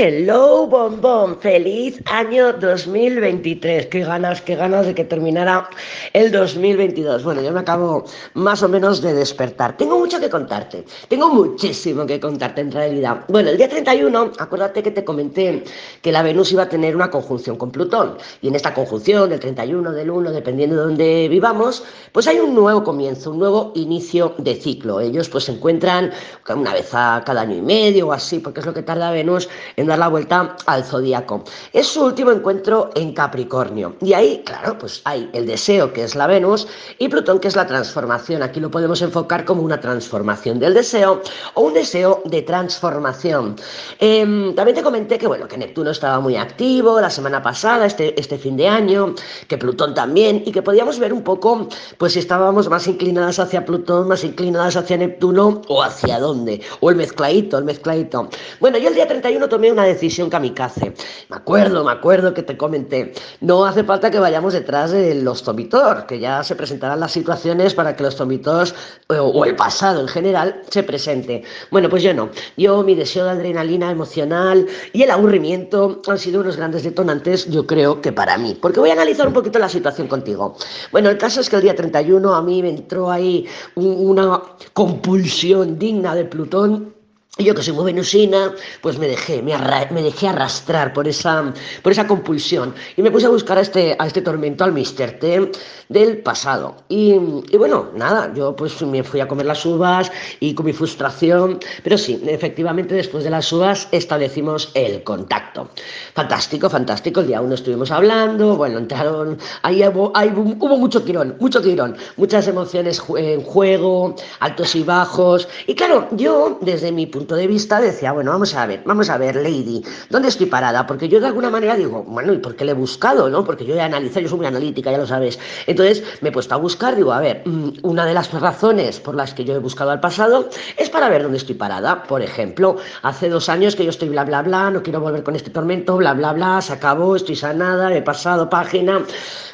Hello, bombón, feliz año 2023. Qué ganas, qué ganas de que terminara el 2022. Bueno, yo me acabo más o menos de despertar. Tengo mucho que contarte, tengo muchísimo que contarte en realidad. Bueno, el día 31, acuérdate que te comenté que la Venus iba a tener una conjunción con Plutón. Y en esta conjunción, del 31, del 1, dependiendo de dónde vivamos, pues hay un nuevo comienzo, un nuevo inicio de ciclo. Ellos pues se encuentran una vez a cada año y medio o así, porque es lo que tarda Venus en dar la vuelta al zodíaco. Es su último encuentro en Capricornio. Y ahí, claro, pues hay el deseo, que es la Venus, y Plutón, que es la transformación. Aquí lo podemos enfocar como una transformación del deseo o un deseo de transformación. Em, también te comenté que, bueno, que Neptuno estaba muy activo la semana pasada, este, este fin de año, que Plutón también, y que podíamos ver un poco, pues si estábamos más inclinadas hacia Plutón, más inclinadas hacia Neptuno, o hacia dónde, o el mezcladito, el mezcladito. Bueno, yo el día 31 tomé una decisión kamikaze. Me acuerdo, me acuerdo que te comenté. No hace falta que vayamos detrás de los tomitos, que ya se presentarán las situaciones para que los tomitos o, el pasado en general se presente. Bueno, pues yo no. Yo, mi deseo de adrenalina emocional y el aburrimiento han sido unos grandes detonantes, yo creo que para mí. Porque voy a analizar un poquito la situación contigo. Bueno, el caso es que el día 31 a mí me entró ahí una compulsión digna de Plutón yo que soy muy venusina, pues me dejé, me, me, dejé arrastrar por esa, por esa compulsión y me puse a buscar a este, a este tormento, al Mr. T del pasado. Y, y, bueno, nada, yo pues me fui a comer las uvas y con mi frustración, pero sí, efectivamente después de las uvas establecimos el contacto. Fantástico, fantástico, el día uno estuvimos hablando, bueno, entraron, ahí hubo, ahí hubo mucho tirón, mucho tirón, muchas emociones en juego, altos y bajos, y claro, yo desde mi punto de vista decía, bueno, vamos a ver, vamos a ver, Lady, ¿dónde estoy parada? Porque yo de alguna manera digo, bueno, ¿y por qué le he buscado? ¿no? Porque yo he analizado, yo soy muy analítica, ya lo sabes. Entonces me he puesto a buscar, digo, a ver, mm, una de las razones por las que yo he buscado al pasado es para ver dónde estoy parada. Por ejemplo, hace dos años que yo estoy bla, bla, bla, no quiero volver con este tormento, bla, bla, bla, se acabó, estoy sanada, he pasado página.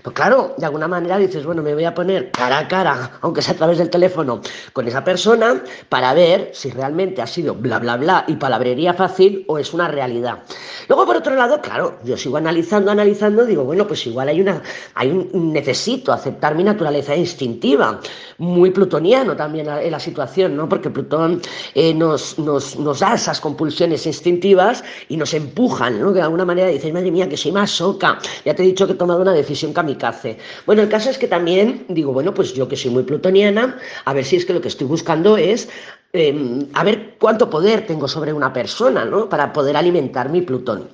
Pues claro, de alguna manera dices, bueno, me voy a poner cara a cara, aunque sea a través del teléfono, con esa persona para ver si realmente ha sido bla, bla, bla y palabrería fácil o es una realidad. Luego, por otro lado, claro, yo sigo analizando, analizando, digo, bueno, pues igual hay una, hay un, necesito aceptar mi naturaleza instintiva, muy plutoniano también la situación, ¿no? Porque Plutón eh, nos, nos, nos, da esas compulsiones instintivas y nos empujan, ¿no? Que de alguna manera dices, madre mía, que soy más soca, ya te he dicho que he tomado una decisión kamikaze. Bueno, el caso es que también digo, bueno, pues yo que soy muy plutoniana, a ver si es que lo que estoy buscando es Em, a ver cuánto poder tengo sobre una persona, ¿no? Para poder alimentar mi Plutón.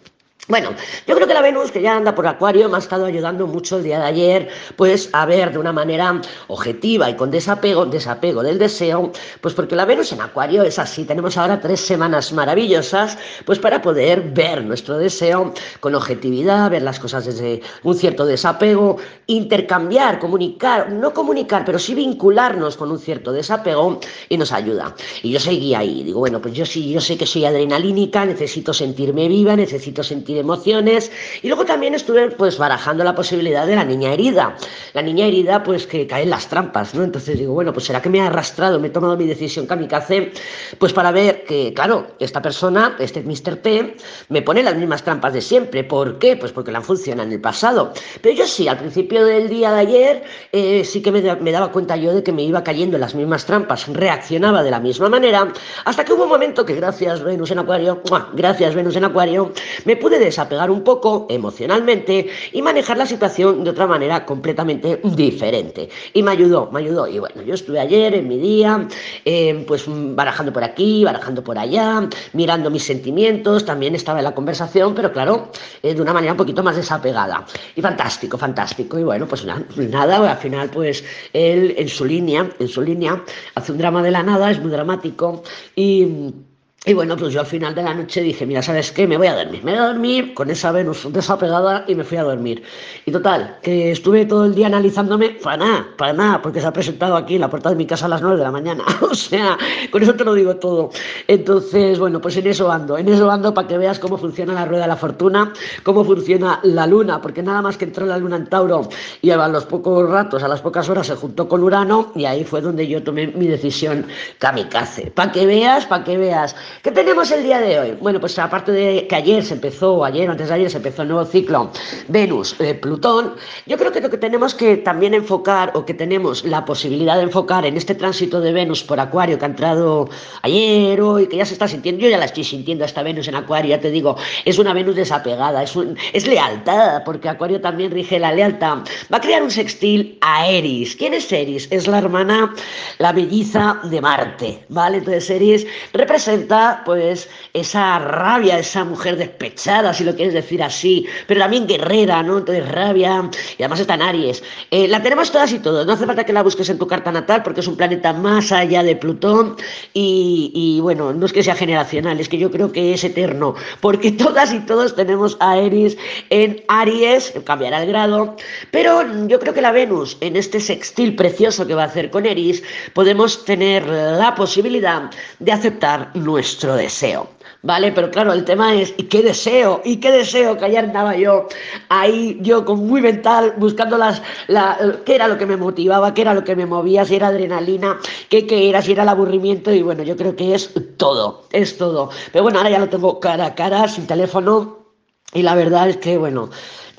Bueno, yo creo que la Venus, que ya anda por Acuario, me ha estado ayudando mucho el día de ayer, pues a ver de una manera objetiva y con desapego, desapego del deseo, pues porque la Venus en Acuario es así. Tenemos ahora tres semanas maravillosas, pues para poder ver nuestro deseo con objetividad, ver las cosas desde un cierto desapego, intercambiar, comunicar, no comunicar, pero sí vincularnos con un cierto desapego y nos ayuda. Y yo seguí ahí, digo, bueno, pues yo sí, yo sé que soy adrenalínica, necesito sentirme viva, necesito sentir emociones. Y luego también estuve pues barajando la posibilidad de la niña herida. La niña herida pues que cae en las trampas, ¿no? Entonces digo, bueno, pues será que me ha arrastrado, me he tomado mi decisión kamikaze, pues para ver que, claro, esta persona, este Mr. T, me pone las mismas trampas de siempre. ¿Por qué? Pues porque la han funcionado en el pasado. Pero yo sí, al principio del día de ayer, eh, sí que me, me daba cuenta yo de que me iba cayendo en las mismas trampas, reaccionaba de la misma manera, hasta que hubo un momento que gracias Venus en Acuario, gracias Venus en Acuario, me pude desapegar un poco emocionalmente y manejar la situación de otra manera completamente diferente. Y me ayudó, me ayudó. Y bueno, yo estuve ayer en mi día, eh, pues barajando por aquí, barajando por allá, mirando mis sentimientos, también estaba en la conversación, pero claro, eh, de una manera un poquito más desapegada. Y fantástico, fantástico. Y bueno, pues nada, nada, al final pues él en su línea, en su línea, hace un drama de la nada, es muy dramático y y bueno, pues yo al final de la noche dije, mira, ¿sabes qué? Me voy a dormir. Me voy a dormir con esa Venus desapegada y me fui a dormir. Y total, que estuve todo el día analizándome, para nada, para nada, porque se ha presentado aquí en la puerta de mi casa a las 9 de la mañana. o sea, con eso te lo digo todo. Entonces, bueno, pues en eso ando, en eso ando para que veas cómo funciona la rueda de la fortuna, cómo funciona la luna, porque nada más que entró la luna en Tauro y a los pocos ratos, a las pocas horas se juntó con Urano y ahí fue donde yo tomé mi decisión kamikaze. Para que veas, para que veas ¿Qué tenemos el día de hoy? Bueno, pues aparte de que ayer se empezó, ayer antes de ayer se empezó el nuevo ciclo Venus-Plutón, eh, yo creo que lo que tenemos que también enfocar o que tenemos la posibilidad de enfocar en este tránsito de Venus por Acuario que ha entrado ayer, hoy, que ya se está sintiendo, yo ya la estoy sintiendo esta Venus en Acuario, ya te digo, es una Venus desapegada, es, es lealtad, porque Acuario también rige la lealtad. Va a crear un sextil a Eris. ¿Quién es Eris? Es la hermana, la belliza de Marte, ¿vale? Entonces Eris representa pues esa rabia, esa mujer despechada, si lo quieres decir así, pero también guerrera, ¿no? Entonces rabia, y además está en Aries. Eh, la tenemos todas y todos, no hace falta que la busques en tu carta natal porque es un planeta más allá de Plutón y, y bueno, no es que sea generacional, es que yo creo que es eterno, porque todas y todos tenemos a Eris en Aries, cambiará el grado, pero yo creo que la Venus en este sextil precioso que va a hacer con Eris, podemos tener la posibilidad de aceptar nuestro deseo. ¿Vale? Pero claro, el tema es, ¿y qué deseo? ¿Y qué deseo? Que ayer andaba yo ahí, yo con muy mental, buscando las, la, qué era lo que me motivaba, qué era lo que me movía, si era adrenalina, qué, qué era, si era el aburrimiento, y bueno, yo creo que es todo, es todo. Pero bueno, ahora ya lo tengo cara a cara, sin teléfono, y la verdad es que, bueno,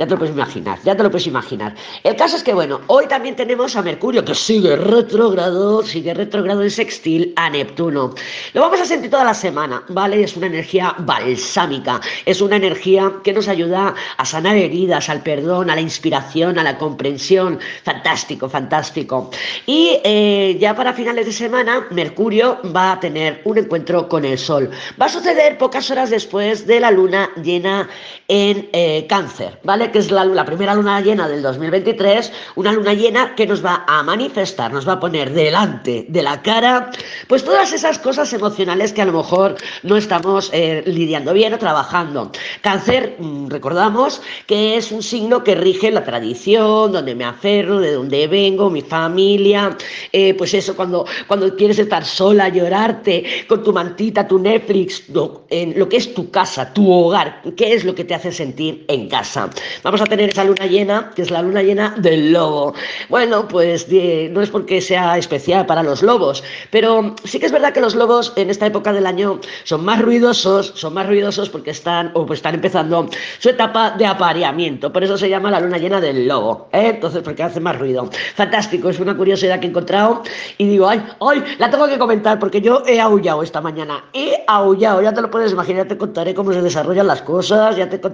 ya te lo puedes imaginar, ya te lo puedes imaginar. El caso es que, bueno, hoy también tenemos a Mercurio, que sigue retrogrado, sigue retrogrado en sextil a Neptuno. Lo vamos a sentir toda la semana, ¿vale? Es una energía balsámica, es una energía que nos ayuda a sanar heridas, al perdón, a la inspiración, a la comprensión. Fantástico, fantástico. Y eh, ya para finales de semana, Mercurio va a tener un encuentro con el Sol. Va a suceder pocas horas después de la luna llena en eh, Cáncer, ¿vale? que es la, primera luna llena del 2023, una luna llena que nos va a manifestar, nos va a poner delante de la cara, pues todas esas cosas emocionales que a lo mejor no estamos eh, lidiando bien o trabajando. Cáncer, mm, recordamos que es un signo que rige la tradición, donde me aferro, de donde vengo, mi familia, eh, pues eso, cuando, cuando quieres estar sola, llorarte con tu mantita, tu Netflix, en lo que es tu casa, tu hogar, qué es lo que te hace sentir en casa vamos a tener esa luna llena, que es la luna llena del lobo. Bueno, pues no es porque sea especial para los lobos, pero sí que es verdad que los lobos en esta época del año son más ruidosos, son más ruidosos porque están, o pues están empezando su etapa de apareamiento, por eso se llama la luna llena del lobo, ¿eh? entonces porque hace más ruido. Fantástico, es una curiosidad que he encontrado y digo, ay, ay, la tengo que comentar porque yo he aullado esta mañana, he aullado, ya te lo puedes imaginar, ya te contaré cómo se desarrollan las cosas, ya te contaré,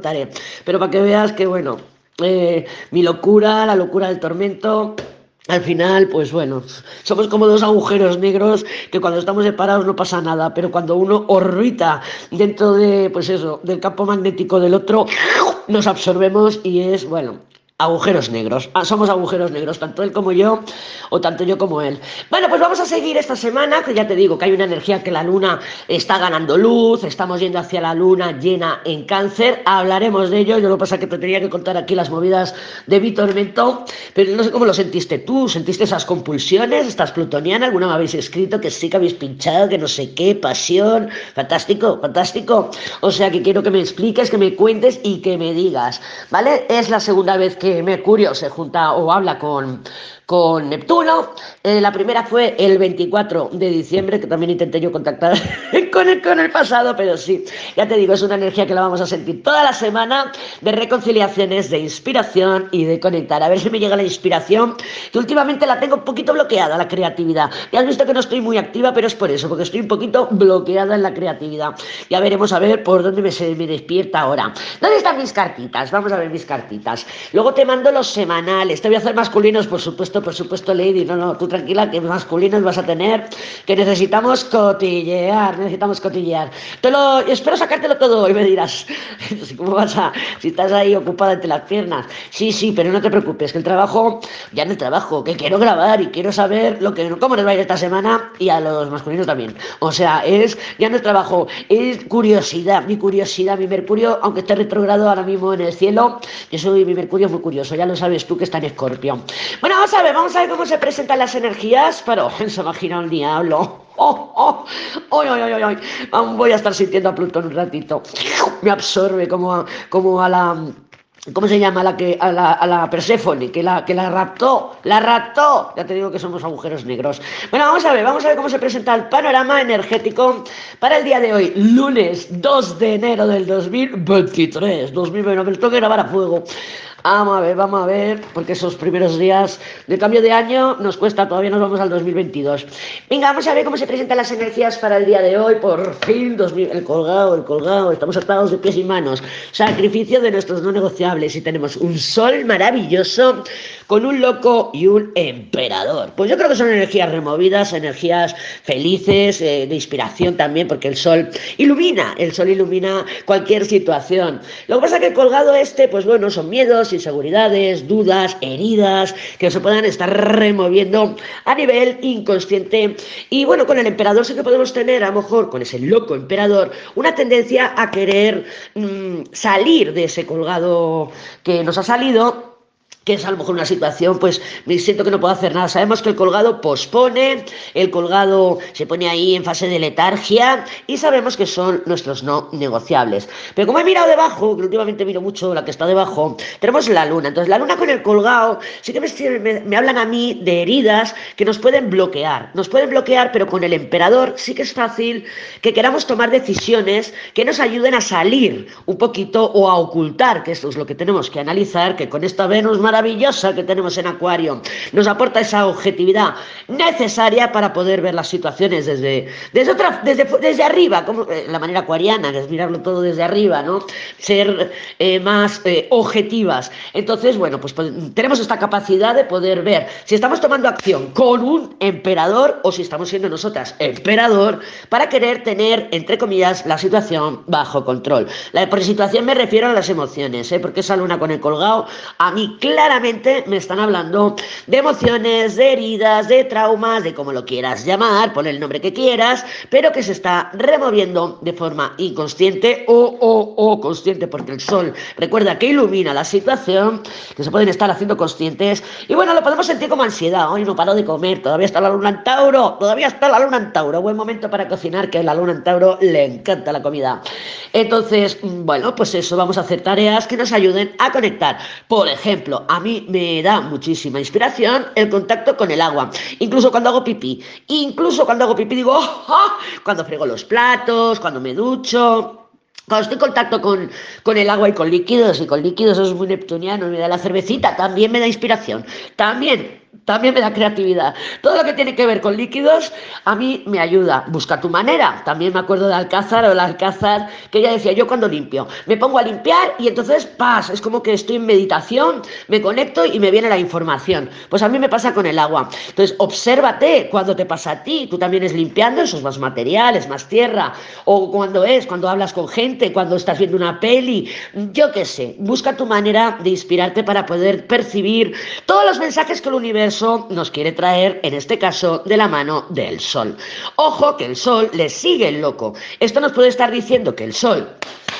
pero para que veas que bueno, eh, mi locura, la locura del tormento, al final, pues bueno, somos como dos agujeros negros que cuando estamos separados no pasa nada, pero cuando uno orbita dentro de, pues eso, del campo magnético del otro, nos absorbemos y es, bueno, agujeros negros. Ah, somos agujeros negros, tanto él como yo, o tanto yo como él. Bueno, pues vamos a seguir esta semana, que ya te digo que hay una energía que la luna está ganando luz, estamos yendo hacia la luna llena en cáncer, hablaremos de ello, yo lo que pasa es que te tenía que contar aquí las movidas de Víctor Mentón, pero no sé cómo lo sentiste tú, ¿sentiste esas compulsiones? ¿Estás plutoniana? ¿Alguna me habéis escrito que sí que habéis pinchado, que no sé qué, pasión? Fantástico, fantástico. O sea que quiero que me expliques, que me cuentes y que me digas, ¿vale? Es la segunda vez que Mercurio se junta o habla con, con Neptuno. Eh, la primera fue el 24 de diciembre, que también intenté yo contactar con el, con el pasado, pero sí, ya te digo, es una energía que la vamos a sentir toda la semana de reconciliaciones, de inspiración y de conectar. A ver si me llega la inspiración, que últimamente la tengo un poquito bloqueada, la creatividad. Ya has visto que no estoy muy activa, pero es por eso, porque estoy un poquito bloqueada en la creatividad. Ya veremos a ver por dónde me, se, me despierta ahora. ¿Dónde están mis cartitas? Vamos a ver mis cartitas. Luego te mando los semanales. Te voy a hacer masculinos, por supuesto por supuesto, Lady. No, no, tú tranquila, que masculinos vas a tener, que necesitamos cotillear, necesitamos cotillear. Te lo, espero sacártelo todo y me dirás, ¿cómo vas a, si estás ahí ocupada entre las piernas? Sí, sí, pero no te preocupes, que el trabajo, ya en el trabajo, que quiero grabar y quiero saber lo que, cómo nos va a ir esta semana y a los masculinos también. O sea, es, ya no es trabajo, es curiosidad, mi curiosidad, mi Mercurio, aunque esté retrogrado ahora mismo en el cielo, yo soy mi Mercurio muy curioso, ya lo sabes tú que está en Escorpio. Bueno, vamos a ver vamos a ver cómo se presentan las energías, pero se imagina el diablo. Oh, oh, Voy a estar sintiendo a Plutón un ratito. Me absorbe como como a la ¿Cómo se llama la que a la, a la Perséfone, que la, que la raptó? La raptó. Ya te digo que somos agujeros negros. Bueno, vamos a ver, vamos a ver cómo se presenta el panorama energético para el día de hoy, lunes 2 de enero del 2023. 2020, me tengo que grabar a fuego. Vamos a ver, vamos a ver, porque esos primeros días de cambio de año nos cuesta, todavía nos vamos al 2022. Venga, vamos a ver cómo se presentan las energías para el día de hoy. Por fin, 2000, el colgado, el colgado, estamos atados de pies y manos. Sacrificio de nuestros no negociables y tenemos un sol maravilloso con un loco y un emperador. Pues yo creo que son energías removidas, energías felices, eh, de inspiración también, porque el sol ilumina, el sol ilumina cualquier situación. Lo que pasa que colgado este, pues bueno, son miedos, inseguridades, dudas, heridas, que se puedan estar removiendo a nivel inconsciente. Y bueno, con el emperador sí que podemos tener, a lo mejor con ese loco emperador, una tendencia a querer mmm, salir de ese colgado que nos ha salido que es a lo mejor una situación, pues me siento que no puedo hacer nada. Sabemos que el colgado pospone, el colgado se pone ahí en fase de letargia y sabemos que son nuestros no negociables. Pero como he mirado debajo, que últimamente miro mucho la que está debajo, tenemos la luna. Entonces la luna con el colgado sí que me, me, me hablan a mí de heridas que nos pueden bloquear. Nos pueden bloquear, pero con el emperador sí que es fácil que queramos tomar decisiones que nos ayuden a salir un poquito o a ocultar, que esto es lo que tenemos que analizar, que con esta Venus maravillosa maravillosa que tenemos en Acuario. Nos aporta esa objetividad necesaria para poder ver las situaciones desde, desde, otra, desde, desde arriba, como eh, la manera acuariana, que es mirarlo todo desde arriba, ¿no? Ser eh, más eh, objetivas. Entonces, bueno, pues, pues tenemos esta capacidad de poder ver si estamos tomando acción con un emperador o si estamos siendo nosotras emperador para querer tener, entre comillas, la situación bajo control. La, por situación me refiero a las emociones, ¿eh? porque esa luna con el colgado, a mí, claro, claramente me están hablando de emociones, de heridas, de traumas, de como lo quieras llamar, pon el nombre que quieras, pero que se está removiendo de forma inconsciente o, o, o consciente, porque el sol recuerda que ilumina la situación, que se pueden estar haciendo conscientes, y bueno, lo podemos sentir como ansiedad, hoy no paro de comer, todavía está la luna en Tauro, todavía está la luna en Tauro, buen momento para cocinar, que a la luna en Tauro le encanta la comida. Entonces, bueno, pues eso, vamos a hacer tareas que nos ayuden a conectar. Por ejemplo, a mí me da muchísima inspiración el contacto con el agua. Incluso cuando hago pipí. Incluso cuando hago pipí digo, oh, cuando frego los platos, cuando me ducho. Cuando estoy en contacto con, con, el agua y con líquidos, y con líquidos es muy neptuniano, me da la cervecita, también me da inspiración. También también me da creatividad. Todo lo que tiene que ver con líquidos a mí me ayuda. Busca tu manera. También me acuerdo de Alcázar o el Alcázar que ella decía, yo cuando limpio, me pongo a limpiar y entonces paz, es como que estoy en meditación, me conecto y me viene la información. Pues a mí me pasa con el agua. Entonces, obsérvate cuando te pasa a ti. Tú también es limpiando, eso es más materiales, más tierra. O cuando es, cuando hablas con gente, cuando estás viendo una peli. Yo qué sé. Busca tu manera de inspirarte para poder percibir todos los mensajes que el universo nos quiere traer, en este caso, de la mano del Sol. Ojo que el Sol le sigue el loco. Esto nos puede estar diciendo que el Sol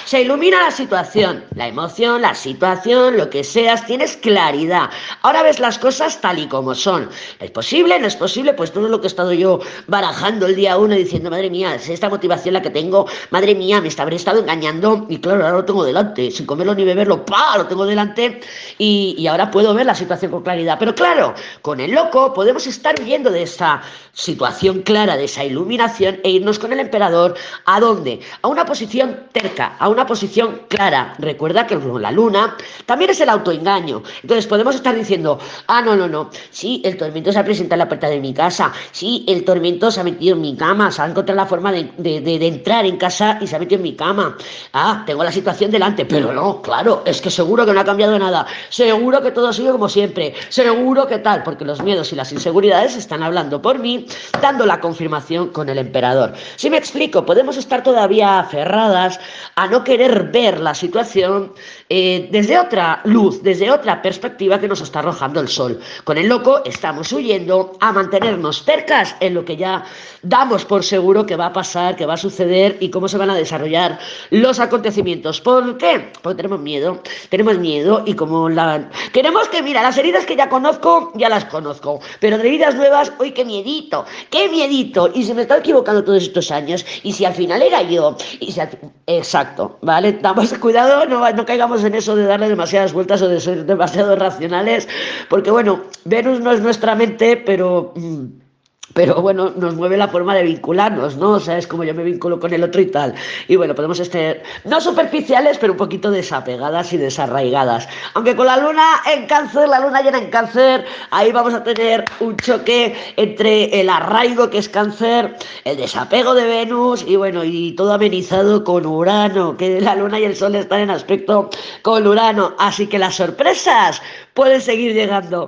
se ilumina la situación, la emoción, la situación, lo que seas, tienes claridad. Ahora ves las cosas tal y como son. ¿Es posible? ¿No es posible? Pues todo lo que he estado yo barajando el día uno diciendo, madre mía, es esta motivación la que tengo, madre mía, me habré estado engañando y claro, ahora lo tengo delante, sin comerlo ni beberlo, ¡pa! Lo tengo delante y, y ahora puedo ver la situación con claridad. Pero claro, con el loco podemos estar huyendo de esa situación clara, de esa iluminación e irnos con el emperador a dónde? A una posición terca, a una posición clara. Recuerda que la luna también es el autoengaño. Entonces podemos estar diciendo, ah, no, no, no, sí, el tormento se ha presentado en la puerta de mi casa, sí, el tormento se ha metido en mi cama, se ha encontrado la forma de, de entrar en casa y se ha metido en mi cama. Ah, tengo la situación delante, pero no, claro, es que seguro que no ha cambiado nada, seguro que todo sigue como siempre, seguro que tal, porque los miedos y las inseguridades están hablando por mí, dando la confirmación con el emperador. Si me explico, podemos estar todavía aferradas a no querer ver la situación eh, desde otra luz, desde otra perspectiva que nos está arrojando el sol. Con el loco estamos huyendo a mantenernos cercas en lo que ya damos por seguro que va a pasar, que va a suceder y cómo se van a desarrollar los acontecimientos. ¿Por qué? Porque tenemos miedo, tenemos miedo y como la... Queremos que, mira, las heridas que ya conozco, ya las conozco, pero de heridas nuevas, hoy qué miedito, qué miedito, y se me está equivocando todos estos años, y si al final era yo, y. Exacto, ¿vale? Damos cuidado, no, no caigamos en eso de darle demasiadas vueltas o de ser demasiado racionales, porque bueno, Venus no es nuestra mente, pero... Mm, pero bueno, nos mueve la forma de vincularnos, ¿no? O sea, es como yo me vinculo con el otro y tal. Y bueno, podemos estar, no superficiales, pero un poquito desapegadas y desarraigadas. Aunque con la luna en cáncer, la luna llena en cáncer, ahí vamos a tener un choque entre el arraigo que es cáncer, el desapego de Venus y bueno, y todo amenizado con Urano, que la luna y el sol están en aspecto con Urano. Así que las sorpresas pueden seguir llegando.